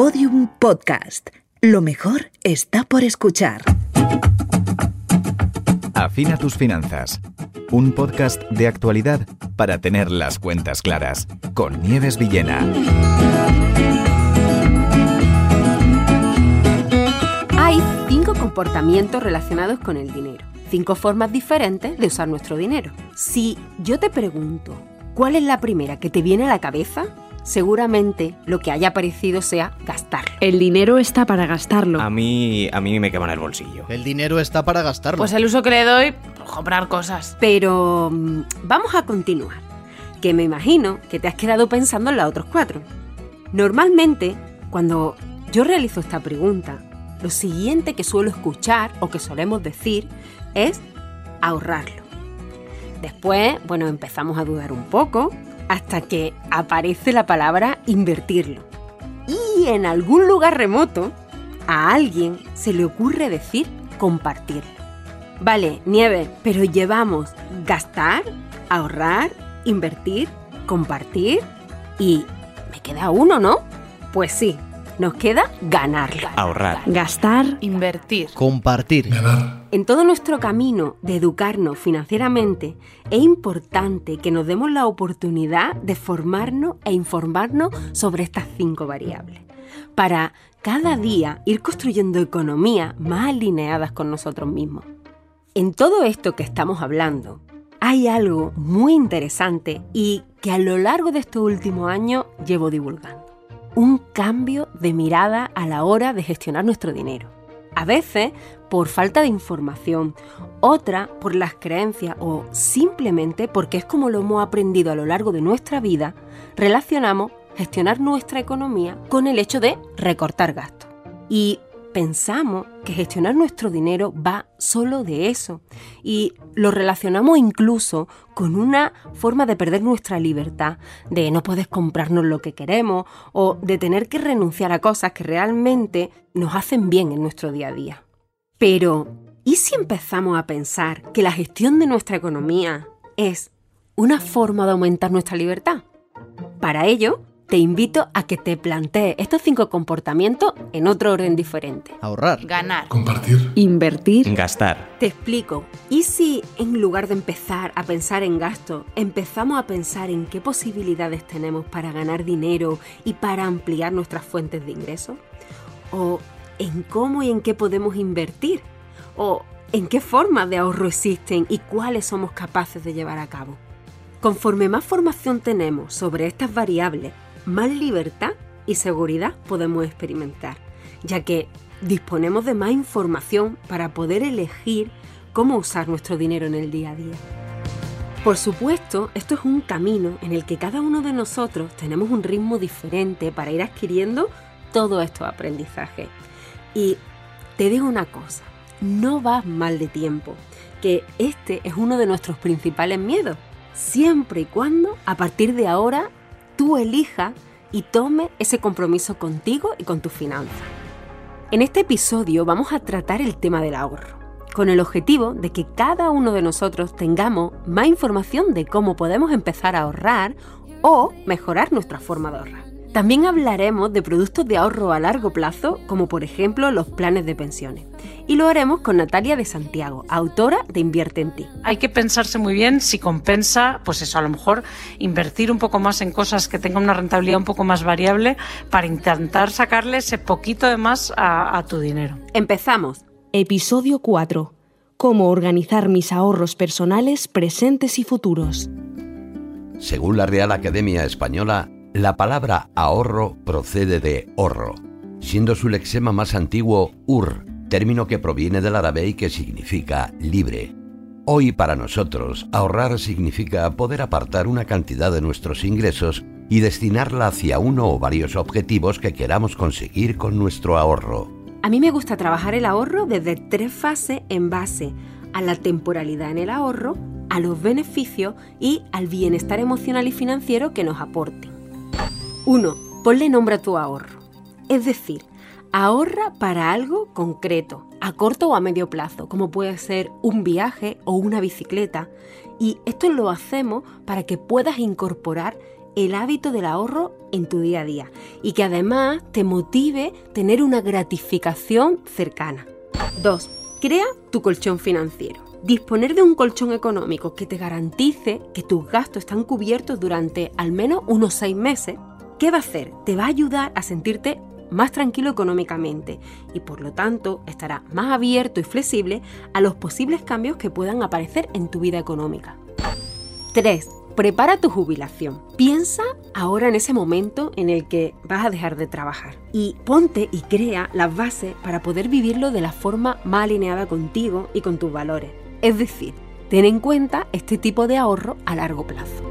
Podium Podcast. Lo mejor está por escuchar. Afina tus finanzas. Un podcast de actualidad para tener las cuentas claras. Con Nieves Villena. Hay cinco comportamientos relacionados con el dinero. Cinco formas diferentes de usar nuestro dinero. Si yo te pregunto, ¿cuál es la primera que te viene a la cabeza? Seguramente lo que haya aparecido sea gastarlo. El dinero está para gastarlo. A mí, a mí me quema el bolsillo. El dinero está para gastarlo. Pues el uso que le doy, comprar cosas. Pero mm, vamos a continuar, que me imagino que te has quedado pensando en los otros cuatro. Normalmente, cuando yo realizo esta pregunta, lo siguiente que suelo escuchar o que solemos decir es ahorrarlo. Después, bueno, empezamos a dudar un poco hasta que aparece la palabra invertirlo. Y en algún lugar remoto, a alguien se le ocurre decir compartirlo. Vale, nieve, pero llevamos gastar, ahorrar, invertir, compartir y me queda uno, ¿no? Pues sí, nos queda ganar. Ahorrar. Gastar. Invertir. Compartir. En todo nuestro camino de educarnos financieramente, es importante que nos demos la oportunidad de formarnos e informarnos sobre estas cinco variables, para cada día ir construyendo economías más alineadas con nosotros mismos. En todo esto que estamos hablando, hay algo muy interesante y que a lo largo de estos últimos años llevo divulgando un cambio de mirada a la hora de gestionar nuestro dinero. A veces por falta de información, otra por las creencias o simplemente porque es como lo hemos aprendido a lo largo de nuestra vida, relacionamos gestionar nuestra economía con el hecho de recortar gastos. Y pensamos que gestionar nuestro dinero va solo de eso y lo relacionamos incluso con una forma de perder nuestra libertad, de no poder comprarnos lo que queremos o de tener que renunciar a cosas que realmente nos hacen bien en nuestro día a día. Pero, ¿y si empezamos a pensar que la gestión de nuestra economía es una forma de aumentar nuestra libertad? Para ello, te invito a que te plantees estos cinco comportamientos en otro orden diferente. Ahorrar. Ganar. Compartir. Invertir. Gastar. Te explico. ¿Y si en lugar de empezar a pensar en gasto, empezamos a pensar en qué posibilidades tenemos para ganar dinero y para ampliar nuestras fuentes de ingresos? ¿O en cómo y en qué podemos invertir? ¿O en qué formas de ahorro existen y cuáles somos capaces de llevar a cabo? Conforme más formación tenemos sobre estas variables, más libertad y seguridad podemos experimentar, ya que disponemos de más información para poder elegir cómo usar nuestro dinero en el día a día. Por supuesto, esto es un camino en el que cada uno de nosotros tenemos un ritmo diferente para ir adquiriendo todos estos aprendizajes. Y te digo una cosa, no vas mal de tiempo, que este es uno de nuestros principales miedos, siempre y cuando a partir de ahora tú elijas y tome ese compromiso contigo y con tus finanzas. En este episodio vamos a tratar el tema del ahorro, con el objetivo de que cada uno de nosotros tengamos más información de cómo podemos empezar a ahorrar o mejorar nuestra forma de ahorrar. También hablaremos de productos de ahorro a largo plazo, como por ejemplo los planes de pensiones. Y lo haremos con Natalia de Santiago, autora de Invierte en ti. Hay que pensarse muy bien si compensa, pues eso, a lo mejor invertir un poco más en cosas que tengan una rentabilidad un poco más variable para intentar sacarle ese poquito de más a, a tu dinero. Empezamos. Episodio 4. Cómo organizar mis ahorros personales, presentes y futuros. Según la Real Academia Española, la palabra ahorro procede de horro, siendo su lexema más antiguo ur, término que proviene del árabe y que significa libre. Hoy para nosotros, ahorrar significa poder apartar una cantidad de nuestros ingresos y destinarla hacia uno o varios objetivos que queramos conseguir con nuestro ahorro. A mí me gusta trabajar el ahorro desde tres fases en base a la temporalidad en el ahorro, a los beneficios y al bienestar emocional y financiero que nos aporte. 1. Ponle nombre a tu ahorro. Es decir, ahorra para algo concreto, a corto o a medio plazo, como puede ser un viaje o una bicicleta. Y esto lo hacemos para que puedas incorporar el hábito del ahorro en tu día a día y que además te motive tener una gratificación cercana. 2. Crea tu colchón financiero. Disponer de un colchón económico que te garantice que tus gastos están cubiertos durante al menos unos 6 meses, ¿qué va a hacer? Te va a ayudar a sentirte más tranquilo económicamente y por lo tanto estará más abierto y flexible a los posibles cambios que puedan aparecer en tu vida económica. 3. Prepara tu jubilación. Piensa ahora en ese momento en el que vas a dejar de trabajar y ponte y crea las bases para poder vivirlo de la forma más alineada contigo y con tus valores. Es decir, ten en cuenta este tipo de ahorro a largo plazo.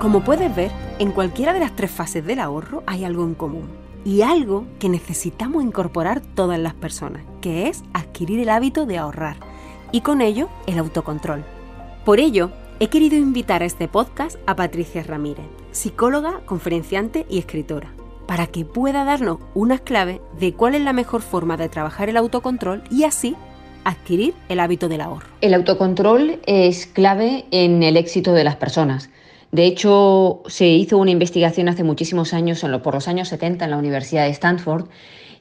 Como puedes ver, en cualquiera de las tres fases del ahorro hay algo en común y algo que necesitamos incorporar todas las personas, que es adquirir el hábito de ahorrar y con ello el autocontrol. Por ello, he querido invitar a este podcast a Patricia Ramírez, psicóloga, conferenciante y escritora, para que pueda darnos unas claves de cuál es la mejor forma de trabajar el autocontrol y así adquirir el hábito del ahorro. El autocontrol es clave en el éxito de las personas. De hecho, se hizo una investigación hace muchísimos años, por los años 70, en la Universidad de Stanford,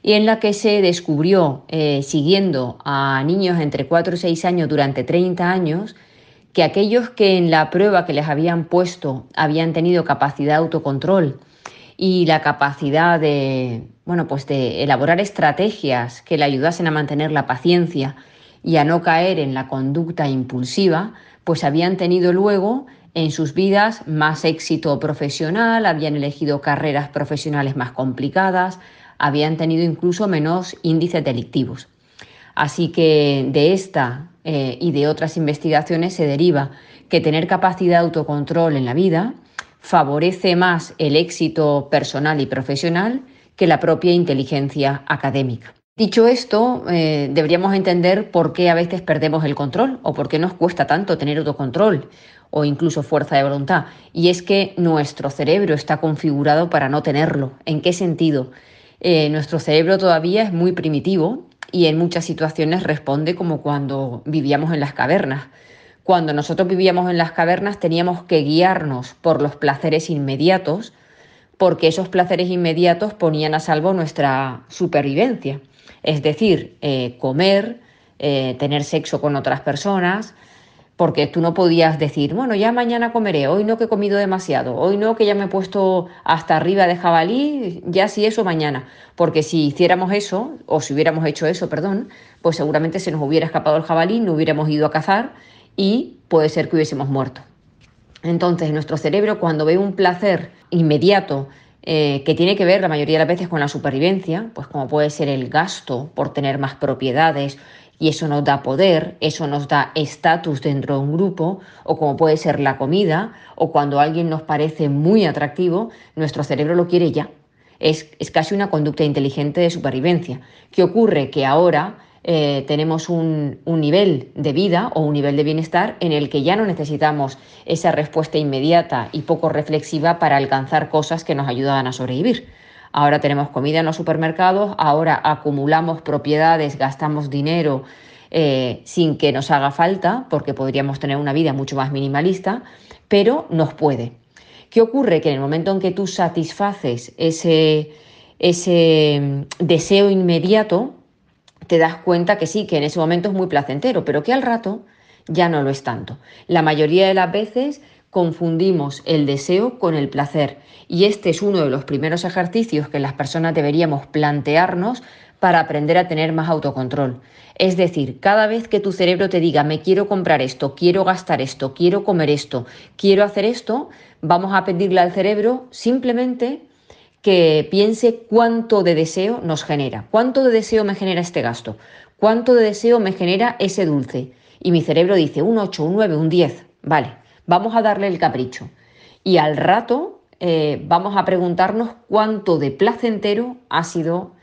y en la que se descubrió, eh, siguiendo a niños entre 4 y 6 años durante 30 años, que aquellos que en la prueba que les habían puesto habían tenido capacidad de autocontrol y la capacidad de, bueno, pues de elaborar estrategias que le ayudasen a mantener la paciencia y a no caer en la conducta impulsiva, pues habían tenido luego en sus vidas más éxito profesional, habían elegido carreras profesionales más complicadas, habían tenido incluso menos índices delictivos. Así que de esta eh, y de otras investigaciones se deriva que tener capacidad de autocontrol en la vida favorece más el éxito personal y profesional que la propia inteligencia académica. Dicho esto, eh, deberíamos entender por qué a veces perdemos el control o por qué nos cuesta tanto tener autocontrol o incluso fuerza de voluntad. Y es que nuestro cerebro está configurado para no tenerlo. ¿En qué sentido? Eh, nuestro cerebro todavía es muy primitivo y en muchas situaciones responde como cuando vivíamos en las cavernas. Cuando nosotros vivíamos en las cavernas teníamos que guiarnos por los placeres inmediatos porque esos placeres inmediatos ponían a salvo nuestra supervivencia. Es decir, eh, comer, eh, tener sexo con otras personas, porque tú no podías decir, bueno, ya mañana comeré, hoy no que he comido demasiado, hoy no que ya me he puesto hasta arriba de jabalí, ya sí eso mañana, porque si hiciéramos eso, o si hubiéramos hecho eso, perdón, pues seguramente se nos hubiera escapado el jabalí, no hubiéramos ido a cazar y puede ser que hubiésemos muerto. Entonces, nuestro cerebro cuando ve un placer inmediato, eh, que tiene que ver la mayoría de las veces con la supervivencia, pues como puede ser el gasto por tener más propiedades y eso nos da poder, eso nos da estatus dentro de un grupo, o como puede ser la comida, o cuando alguien nos parece muy atractivo, nuestro cerebro lo quiere ya. Es, casi una conducta inteligente de supervivencia. ¿Qué ocurre? Que ahora eh, tenemos un, un, nivel de vida o un nivel de bienestar en el que ya no necesitamos esa respuesta inmediata y poco reflexiva para alcanzar cosas que nos ayudan a sobrevivir. Ahora tenemos comida en los supermercados, ahora acumulamos propiedades, gastamos dinero eh, sin que nos haga falta, porque podríamos tener una vida mucho más minimalista, pero nos puede. ¿Qué ocurre? Que en el momento en que tú satisfaces ese, ese mm, deseo inmediato, te das cuenta que sí, que en ese momento es muy placentero, pero que al rato ya no lo es tanto. La mayoría de las veces confundimos el deseo con el placer. Y este es uno de los primeros ejercicios que las personas deberíamos plantearnos para aprender a tener más autocontrol. Es decir, cada vez que tu cerebro te diga me quiero comprar esto, quiero gastar esto, quiero comer esto, quiero hacer esto, vamos a pedirle al cerebro simplemente que piense cuánto de deseo nos genera, cuánto de deseo me genera este gasto, cuánto de deseo me genera ese dulce. Y mi cerebro dice un 8, un 9, un 10, vale, vamos a darle el capricho. Y al rato eh, vamos a preguntarnos cuánto de placentero ha sido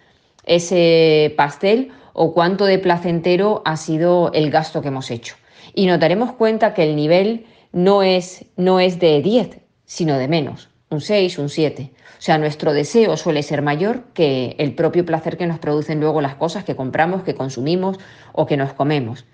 ese pastel o cuánto de placentero ha sido el gasto que hemos hecho. Y nos daremos cuenta que el nivel no es, no es de 10, sino de menos, un 6, un 7. O sea, nuestro deseo suele ser mayor que el propio placer que nos producen luego las cosas que compramos, que consumimos o que nos comemos.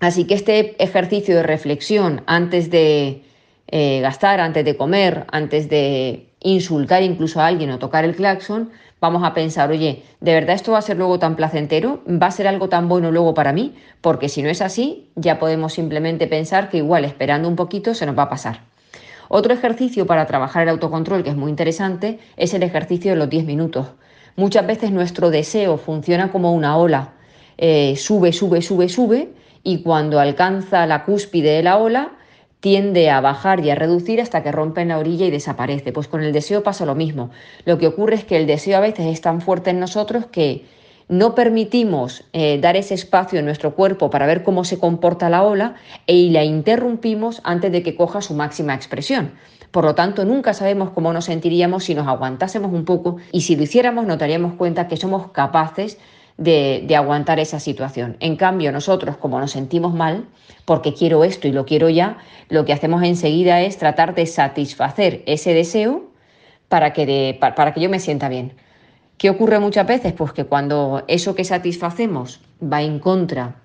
Así que este ejercicio de reflexión antes de eh, gastar, antes de comer, antes de insultar incluso a alguien o tocar el claxon, vamos a pensar, oye, ¿de verdad esto va a ser luego tan placentero? ¿Va a ser algo tan bueno luego para mí? Porque si no es así, ya podemos simplemente pensar que igual esperando un poquito se nos va a pasar. Otro ejercicio para trabajar el autocontrol que es muy interesante es el ejercicio de los 10 minutos. Muchas veces nuestro deseo funciona como una ola, eh, sube, sube, sube, sube, y cuando alcanza la cúspide de la ola, tiende a bajar y a reducir hasta que rompe en la orilla y desaparece. Pues con el deseo pasa lo mismo. Lo que ocurre es que el deseo a veces es tan fuerte en nosotros que no permitimos eh, dar ese espacio en nuestro cuerpo para ver cómo se comporta la ola y la interrumpimos antes de que coja su máxima expresión. Por lo tanto, nunca sabemos cómo nos sentiríamos si nos aguantásemos un poco y si lo hiciéramos nos daríamos cuenta que somos capaces de, aguantar esa situación. En cambio, nosotros, como nos sentimos mal, porque quiero esto y lo quiero ya, lo que hacemos enseguida es tratar de satisfacer ese deseo para que, para que yo me sienta bien. ¿Qué ocurre muchas veces? Pues que cuando eso que satisfacemos va en contra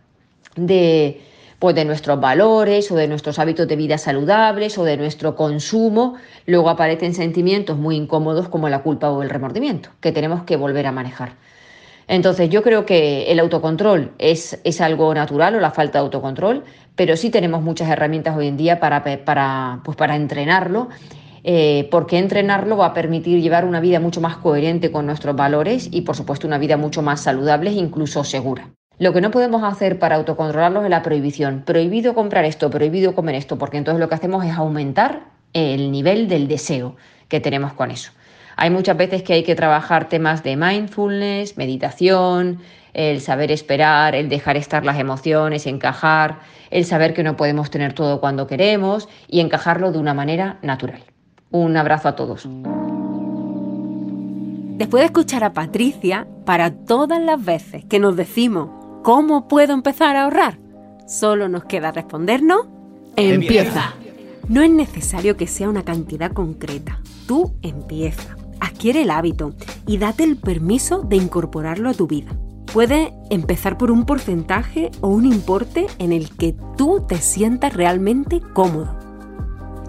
de, pues de nuestros valores o de nuestros hábitos de vida saludables o de nuestro consumo, luego aparecen sentimientos muy incómodos como la culpa o el remordimiento, que tenemos que volver a manejar. Entonces yo creo que el autocontrol es, es, algo natural o la falta de autocontrol, pero sí tenemos muchas herramientas hoy en día para, para, pues para entrenarlo, eh, porque entrenarlo va a permitir llevar una vida mucho más coherente con nuestros valores y por supuesto una vida mucho más saludable e incluso segura. Lo que no podemos hacer para autocontrolarlo es la prohibición. Prohibido comprar esto, prohibido comer esto, porque entonces lo que hacemos es aumentar el nivel del deseo que tenemos con eso. Hay muchas veces que hay que trabajar temas de mindfulness, meditación, el saber esperar, el dejar estar las emociones, encajar, el saber que no podemos tener todo cuando queremos y encajarlo de una manera natural. Un abrazo a todos. Después de escuchar a Patricia, para todas las veces que nos decimos ¿cómo puedo empezar a ahorrar? Solo nos queda respondernos Empieza. No es necesario que sea una cantidad concreta. Tú empieza adquiere el hábito y date el permiso de incorporarlo a tu vida. Puede empezar por un porcentaje o un importe en el que tú te sientas realmente cómodo.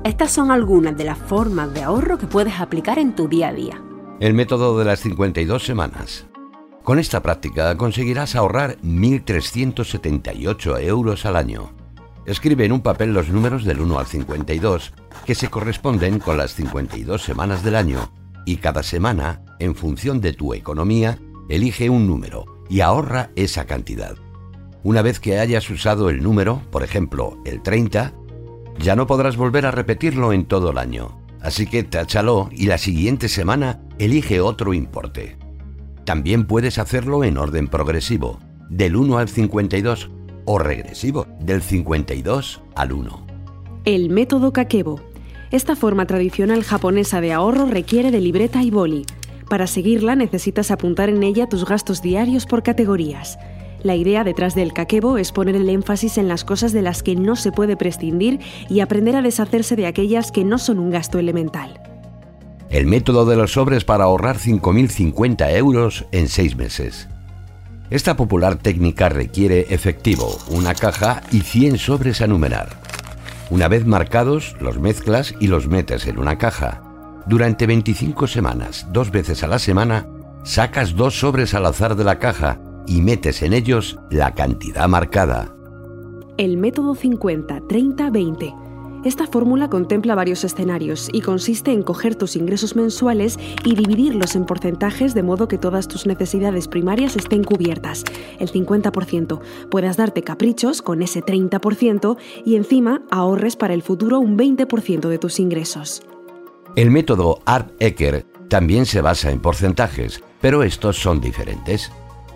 Estas son algunas de las formas de ahorro que puedes aplicar en tu día a día. El método de las 52 semanas. Con esta práctica conseguirás ahorrar 1.378 euros al año. Escribe en un papel los números del 1 al 52, que se corresponden con las 52 semanas del año y cada semana, en función de tu economía, elige un número y ahorra esa cantidad. Una vez que hayas usado el número, por ejemplo, el 30, ya no podrás volver a repetirlo en todo el año. Así que táchalo y la siguiente semana elige otro importe. También puedes hacerlo en orden progresivo, del 1 al 52, o regresivo, del 52 al 1. El método Kakebo esta forma tradicional japonesa de ahorro requiere de libreta y boli. Para seguirla necesitas apuntar en ella tus gastos diarios por categorías. La idea detrás del kakebo es poner el énfasis en las cosas de las que no se puede prescindir y aprender a deshacerse de aquellas que no son un gasto elemental. El método de los sobres para ahorrar 5.050 euros en seis meses. Esta popular técnica requiere efectivo, una caja y 100 sobres a numerar. Una vez marcados, los mezclas y los metes en una caja. Durante 25 semanas, dos veces a la semana, sacas dos sobres al azar de la caja y metes en ellos la cantidad marcada. El método 50-30-20 esta fórmula contempla varios escenarios y consiste en coger tus ingresos mensuales y dividirlos en porcentajes de modo que todas tus necesidades primarias estén cubiertas, el 50%. Puedas darte caprichos con ese 30% y encima ahorres para el futuro un 20% de tus ingresos. El método Art-Ecker también se basa en porcentajes, pero estos son diferentes.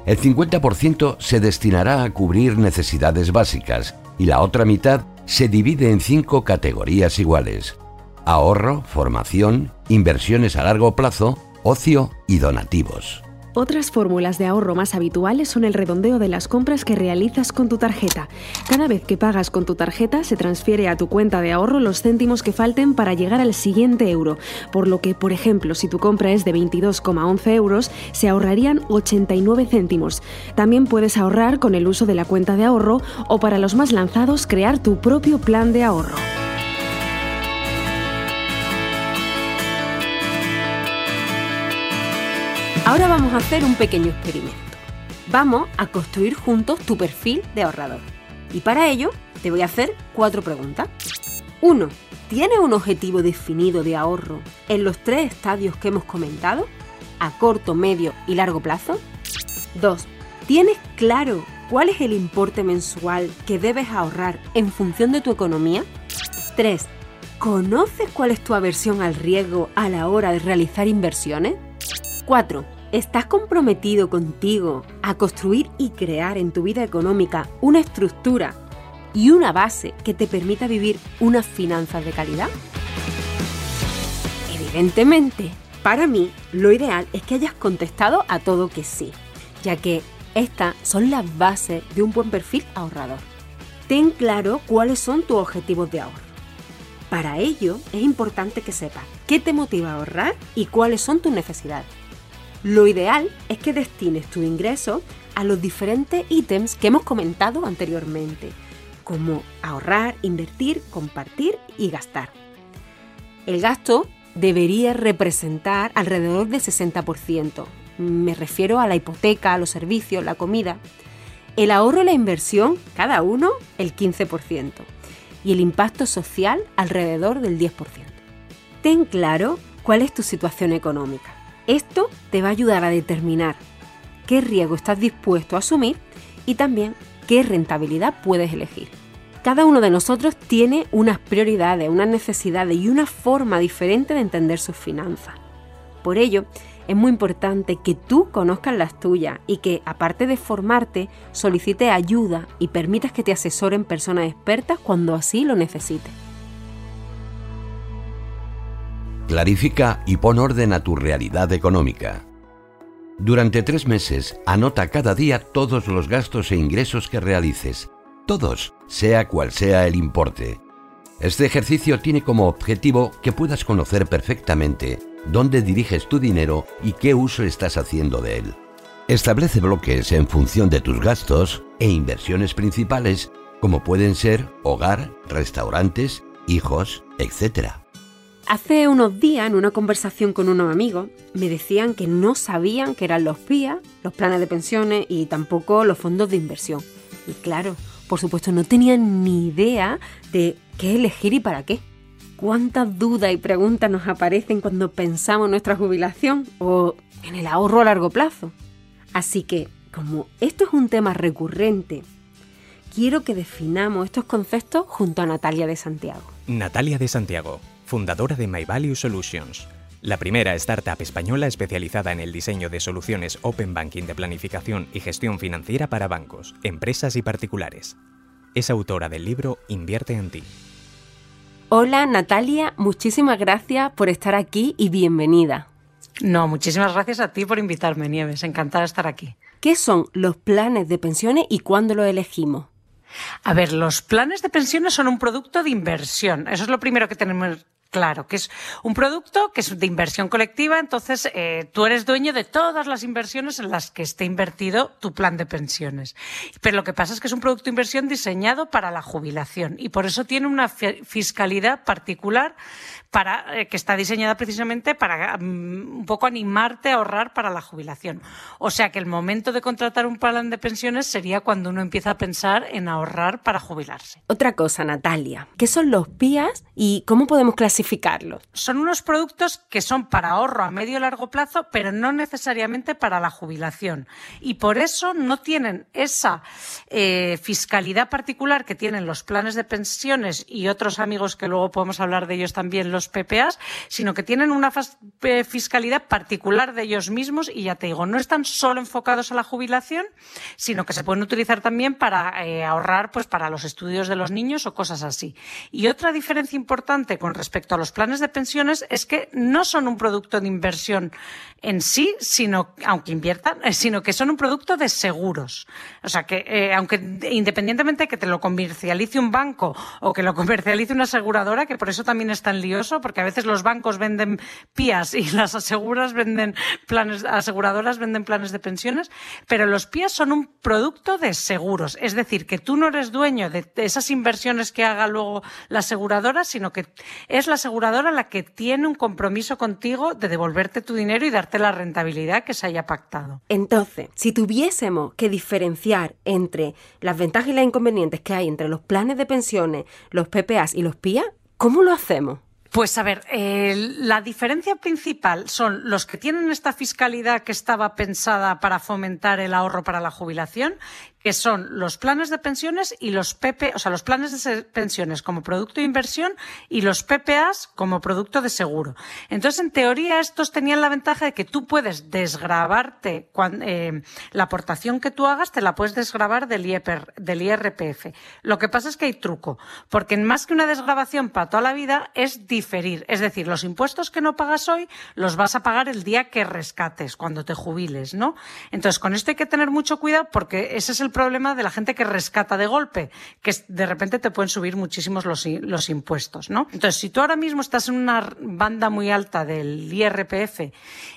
El 50% se destinará a cubrir necesidades básicas y la otra mitad se divide en cinco categorías iguales. Ahorro, formación, inversiones a largo plazo, ocio y donativos. Otras fórmulas de ahorro más habituales son el redondeo de las compras que realizas con tu tarjeta. Cada vez que pagas con tu tarjeta se transfiere a tu cuenta de ahorro los céntimos que falten para llegar al siguiente euro, por lo que, por ejemplo, si tu compra es de 22,11 euros, se ahorrarían 89 céntimos. También puedes ahorrar con el uso de la cuenta de ahorro o para los más lanzados crear tu propio plan de ahorro. Ahora vamos a hacer un pequeño experimento. Vamos a construir juntos tu perfil de ahorrador. Y para ello te voy a hacer cuatro preguntas. 1. ¿Tienes un objetivo definido de ahorro en los tres estadios que hemos comentado? A corto, medio y largo plazo. 2. ¿Tienes claro cuál es el importe mensual que debes ahorrar en función de tu economía? 3. ¿Conoces cuál es tu aversión al riesgo a la hora de realizar inversiones? 4. ¿Estás comprometido contigo a construir y crear en tu vida económica una estructura y una base que te permita vivir unas finanzas de calidad? Evidentemente, para mí lo ideal es que hayas contestado a todo que sí, ya que estas son las bases de un buen perfil ahorrador. Ten claro cuáles son tus objetivos de ahorro. Para ello es importante que sepas qué te motiva a ahorrar y cuáles son tus necesidades. Lo ideal es que destines tu ingreso a los diferentes ítems que hemos comentado anteriormente, como ahorrar, invertir, compartir y gastar. El gasto debería representar alrededor del 60%. Me refiero a la hipoteca, a los servicios, la comida. El ahorro y la inversión, cada uno el 15%. Y el impacto social alrededor del 10%. Ten claro cuál es tu situación económica. Esto te va a ayudar a determinar qué riesgo estás dispuesto a asumir y también qué rentabilidad puedes elegir. Cada uno de nosotros tiene unas prioridades, unas necesidades y una forma diferente de entender sus finanzas. Por ello, es muy importante que tú conozcas las tuyas y que, aparte de formarte, solicites ayuda y permitas que te asesoren personas expertas cuando así lo necesites. Clarifica y pon orden a tu realidad económica. Durante tres meses, anota cada día todos los gastos e ingresos que realices. Todos, sea cual sea el importe. Este ejercicio tiene como objetivo que puedas conocer perfectamente dónde diriges tu dinero y qué uso estás haciendo de él. Establece bloques en función de tus gastos e inversiones principales, como pueden ser hogar, restaurantes, hijos, etc. Hace unos días, en una conversación con unos amigos, me decían que no sabían qué eran los PIA, los planes de pensiones y tampoco los fondos de inversión. Y claro, por supuesto, no tenían ni idea de qué elegir y para qué. ¿Cuántas dudas y preguntas nos aparecen cuando pensamos en nuestra jubilación o en el ahorro a largo plazo? Así que, como esto es un tema recurrente, quiero que definamos estos conceptos junto a Natalia de Santiago. Natalia de Santiago fundadora de My Value Solutions, la primera startup española especializada en el diseño de soluciones Open Banking de planificación y gestión financiera para bancos, empresas y particulares. Es autora del libro Invierte en ti. Hola Natalia, muchísimas gracias por estar aquí y bienvenida. No, muchísimas gracias a ti por invitarme, Nieves. Encantada de estar aquí. ¿Qué son los planes de pensiones y cuándo los elegimos? A ver, los planes de pensiones son un producto de inversión. Eso es lo primero que tenemos Claro, que es un producto que es de inversión colectiva, entonces eh, tú eres dueño de todas las inversiones en las que esté invertido tu plan de pensiones. Pero lo que pasa es que es un producto de inversión diseñado para la jubilación y por eso tiene una fiscalidad particular para, eh, que está diseñada precisamente para mm, un poco animarte a ahorrar para la jubilación. O sea que el momento de contratar un plan de pensiones sería cuando uno empieza a pensar en ahorrar para jubilarse. Otra cosa, Natalia, ¿qué son los PIAs y cómo podemos Son unos productos que son para ahorro a medio y largo plazo, pero no necesariamente para la jubilación. Y por eso no tienen esa eh, fiscalidad particular que tienen los planes de pensiones y otros amigos que luego podemos hablar de ellos también, los PPAs, sino que tienen una eh, fiscalidad particular de ellos mismos y ya te digo, no están solo enfocados a la jubilación, sino que se pueden utilizar también para eh, ahorrar pues para los estudios de los niños o cosas así. Y otra diferencia importante con respecto a los planes de pensiones es que no son un producto de inversión en sí, sino, aunque inviertan, eh, sino que son un producto de seguros. O sea, que eh, aunque independientemente de que te lo comercialice un banco o que lo comercialice una aseguradora, que por eso también es tan lioso, porque a veces los bancos venden pías y las aseguras venden planes, aseguradoras venden planes de pensiones, pero los pías son un producto de seguros. Es decir, que tú no eres dueño de esas inversiones que haga luego la aseguradora, sino que es la aseguradora la que tiene un compromiso contigo de devolverte tu dinero y darte la rentabilidad que se haya pactado. Entonces, si tuviésemos que diferenciar entre las ventajas y las inconvenientes que hay entre los planes de pensiones, los PPAs y los PIA, ¿cómo lo hacemos? Pues a ver, eh, la diferencia principal son los que tienen esta fiscalidad que estaba pensada para fomentar el ahorro para la jubilación que son los planes de pensiones y los PP, o sea, los planes de pensiones como producto de inversión y los PPAs como producto de seguro. Entonces, en teoría, estos tenían la ventaja de que tú puedes desgrabarte eh, la aportación que tú hagas, te la puedes desgrabar del, del IRPF. Lo que pasa es que hay truco, porque más que una desgrabación para toda la vida es diferir. Es decir, los impuestos que no pagas hoy los vas a pagar el día que rescates, cuando te jubiles, ¿no? Entonces, con esto hay que tener mucho cuidado porque ese es el problema de la gente que rescata de golpe, que de repente te pueden subir muchísimos los, los impuestos, ¿no? Entonces, si tú ahora mismo estás en una banda muy alta del IRPF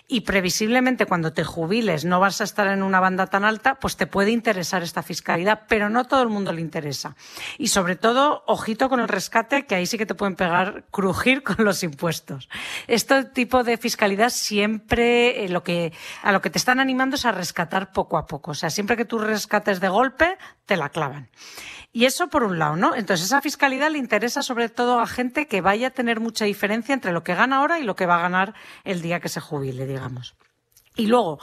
y previsiblemente cuando te jubiles no vas a estar en una banda tan alta, pues te puede interesar esta fiscalidad, pero no todo el mundo le interesa. Y sobre todo, ojito con el rescate, que ahí sí que te pueden pegar, crujir con los impuestos. Este tipo de fiscalidad siempre eh, lo que, a lo que te están animando es a rescatar poco a poco. O sea, siempre que tú rescates de golpe, te la clavan. Y eso por un lado, ¿no? Entonces, esa fiscalidad le interesa sobre todo a gente que vaya a tener mucha diferencia entre lo que gana ahora y lo que va a ganar el día que se jubile, digamos. Y luego,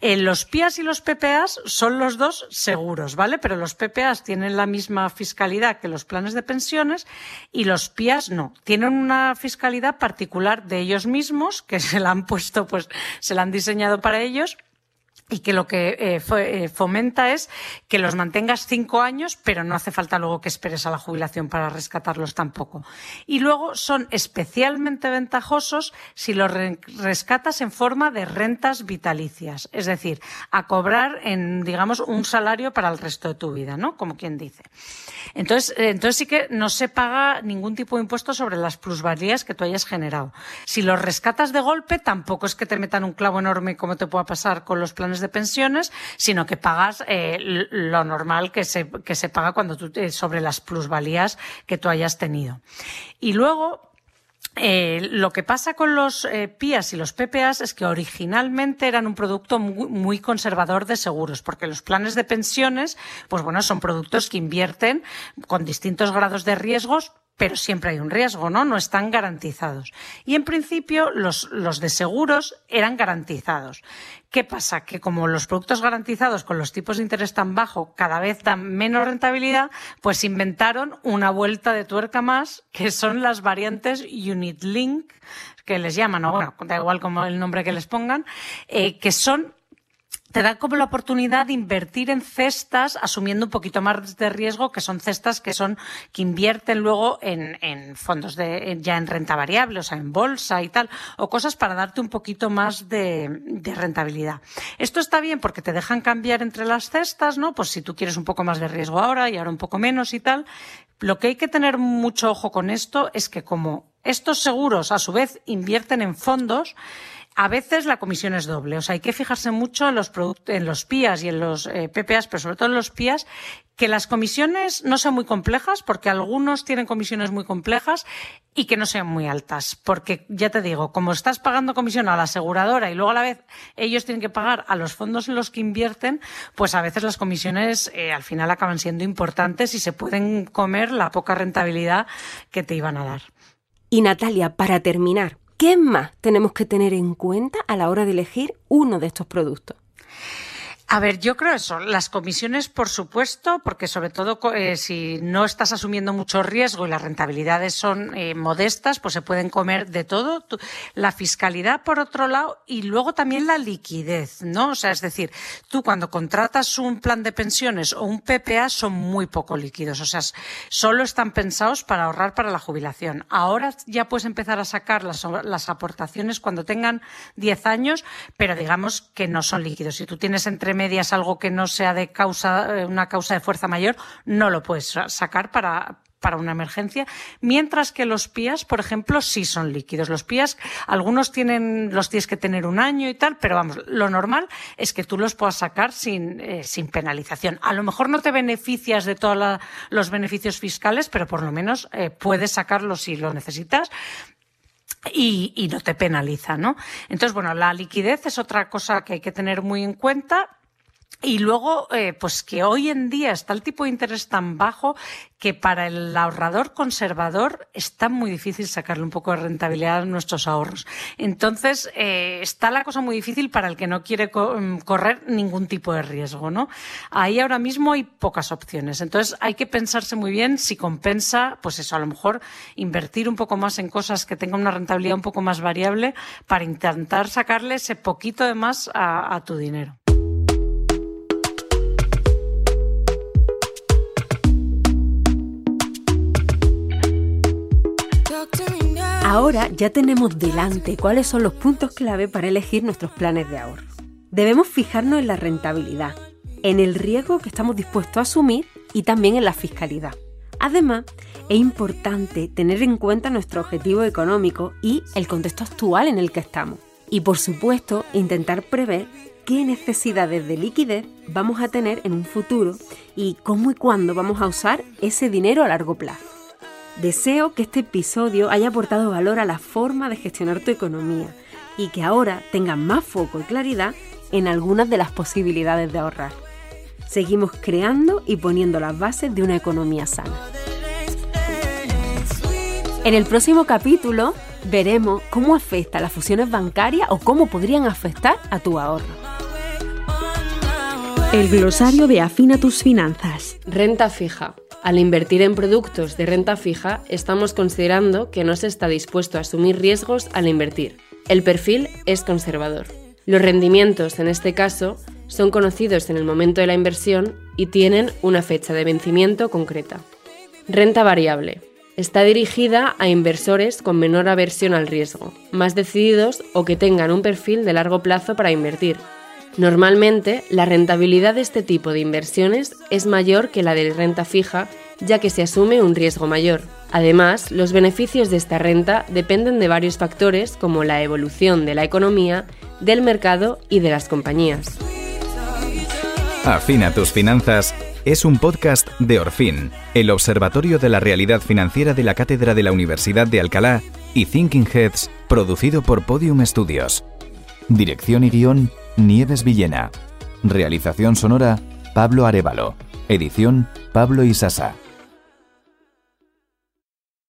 eh, los PIAs y los PPAs son los dos seguros, ¿vale? Pero los PPAs tienen la misma fiscalidad que los planes de pensiones y los PIAs no. Tienen una fiscalidad particular de ellos mismos, que se la han puesto, pues, se la han diseñado para ellos y que lo que eh, eh, fomenta es que los mantengas cinco años, pero no hace falta luego que esperes a la jubilación para rescatarlos tampoco. Y luego son especialmente ventajosos si los rescatas en forma de rentas vitalicias, es decir, a cobrar en, digamos, un salario para el resto de tu vida, ¿no? Como quien dice. Entonces, eh, entonces sí que no se paga ningún tipo de impuesto sobre las plusvalías que tú hayas generado. Si los rescatas de golpe, tampoco es que te metan un clavo enorme como te pueda pasar con los planes de pensiones, sino que pagas eh, lo normal que se, que se paga cuando tú, sobre las plusvalías que tú hayas tenido. Y luego, eh, lo que pasa con los eh, PIAs y los PPAs es que originalmente eran un producto muy, muy, conservador de seguros, porque los planes de pensiones, pues bueno, son productos que invierten con distintos grados de riesgos, pero siempre hay un riesgo, ¿no? No están garantizados. Y en principio los, los de seguros eran garantizados. ¿Qué pasa? Que como los productos garantizados con los tipos de interés tan bajo cada vez dan menos rentabilidad, pues inventaron una vuelta de tuerca más, que son las variantes Unit Link, que les llaman, o bueno, da igual como el nombre que les pongan, eh, que son te da como la oportunidad de invertir en cestas asumiendo un poquito más de riesgo, que son cestas que son que invierten luego en, en fondos de ya en renta variable, o sea, en bolsa y tal, o cosas para darte un poquito más de, de, rentabilidad. Esto está bien porque te dejan cambiar entre las cestas, ¿no? Pues si tú quieres un poco más de riesgo ahora y ahora un poco menos y tal. Lo que hay que tener mucho ojo con esto es que como estos seguros a su vez invierten en fondos, a veces la comisión es doble, o sea, hay que fijarse mucho en los, en los PIAs y en los eh, PPAs, pero sobre todo en los PIAs, que las comisiones no sean muy complejas, porque algunos tienen comisiones muy complejas y que no sean muy altas. Porque ya te digo, como estás pagando comisión a la aseguradora y luego a la vez ellos tienen que pagar a los fondos en los que invierten, pues a veces las comisiones eh, al final acaban siendo importantes y se pueden comer la poca rentabilidad que te iban a dar. Y Natalia, para terminar, ¿Qué más tenemos que tener en cuenta a la hora de elegir uno de estos productos? A ver, yo creo eso. Las comisiones, por supuesto, porque sobre todo eh, si no estás asumiendo mucho riesgo y las rentabilidades son eh, modestas, pues se pueden comer de todo. La fiscalidad, por otro lado, y luego también la liquidez, ¿no? O sea, es decir, tú cuando contratas un plan de pensiones o un PPA son muy poco líquidos. O sea, solo están pensados para ahorrar para la jubilación. Ahora ya puedes empezar a sacar las, las aportaciones cuando tengan 10 años, pero digamos que no son líquidos. Si tú tienes entre medias algo que no sea de causa, eh, una causa de fuerza mayor, no lo puedes sacar para, para una emergencia, mientras que los PIAs, por ejemplo, sí son líquidos. Los PIAs, algunos tienen, los tienes que tener un año y tal, pero vamos, lo normal es que tú los puedas sacar sin, eh, sin penalización. A lo mejor no te beneficias de todos los beneficios fiscales, pero por lo menos eh, puedes sacarlos si lo necesitas. Y, y, no te penaliza, ¿no? Entonces, bueno, la liquidez es otra cosa que hay que tener muy en cuenta y luego, eh, pues que hoy en día está el tipo de interés tan bajo que para el ahorrador conservador está muy difícil sacarle un poco de rentabilidad a nuestros ahorros. Entonces, eh, está la cosa muy difícil para el que no quiere mm, correr ningún tipo de riesgo, ¿no? Ahí ahora mismo hay pocas opciones. Entonces, hay que pensarse muy bien si compensa, pues eso, a lo mejor invertir un poco más en cosas que tengan una rentabilidad un poco más variable para intentar sacarle ese poquito de más a tu dinero. Ahora ya tenemos delante cuáles son los puntos clave para elegir nuestros planes de ahorro. Debemos fijarnos en la rentabilidad, en el riesgo que estamos dispuestos a asumir y también en la fiscalidad. Además, es importante tener en cuenta nuestro objetivo económico y el contexto actual en el que estamos. Y por supuesto, intentar prever qué necesidades de liquidez vamos a tener en un futuro y cómo y cuándo vamos a usar ese dinero a largo plazo. Deseo que este episodio haya aportado valor a la forma de gestionar tu economía y que ahora tengas más foco y claridad en algunas de las posibilidades de ahorrar. Seguimos creando y poniendo las bases de una economía sana. En el próximo capítulo veremos cómo afecta las fusiones bancarias o cómo podrían afectar a tu ahorro. El glosario de Afina tus finanzas. Renta fija. Al invertir en productos de renta fija, estamos considerando que no se está dispuesto a asumir riesgos al invertir. El perfil es conservador. Los rendimientos, en este caso, son conocidos en el momento de la inversión y tienen una fecha de vencimiento concreta. Renta variable. Está dirigida a inversores con menor aversión al riesgo, más decididos o que tengan un perfil de largo plazo para invertir, Normalmente, la rentabilidad de este tipo de inversiones es mayor que la de renta fija, ya que se asume un riesgo mayor. Además, los beneficios de esta renta dependen de varios factores como la evolución de la economía, del mercado y de las compañías. Afina tus finanzas es un podcast de Orfin, el Observatorio de la Realidad Financiera de la Cátedra de la Universidad de Alcalá y Thinking Heads, producido por Podium Studios. Dirección y guion Nieves Villena. Realización sonora Pablo Arevalo. Edición Pablo Isasa.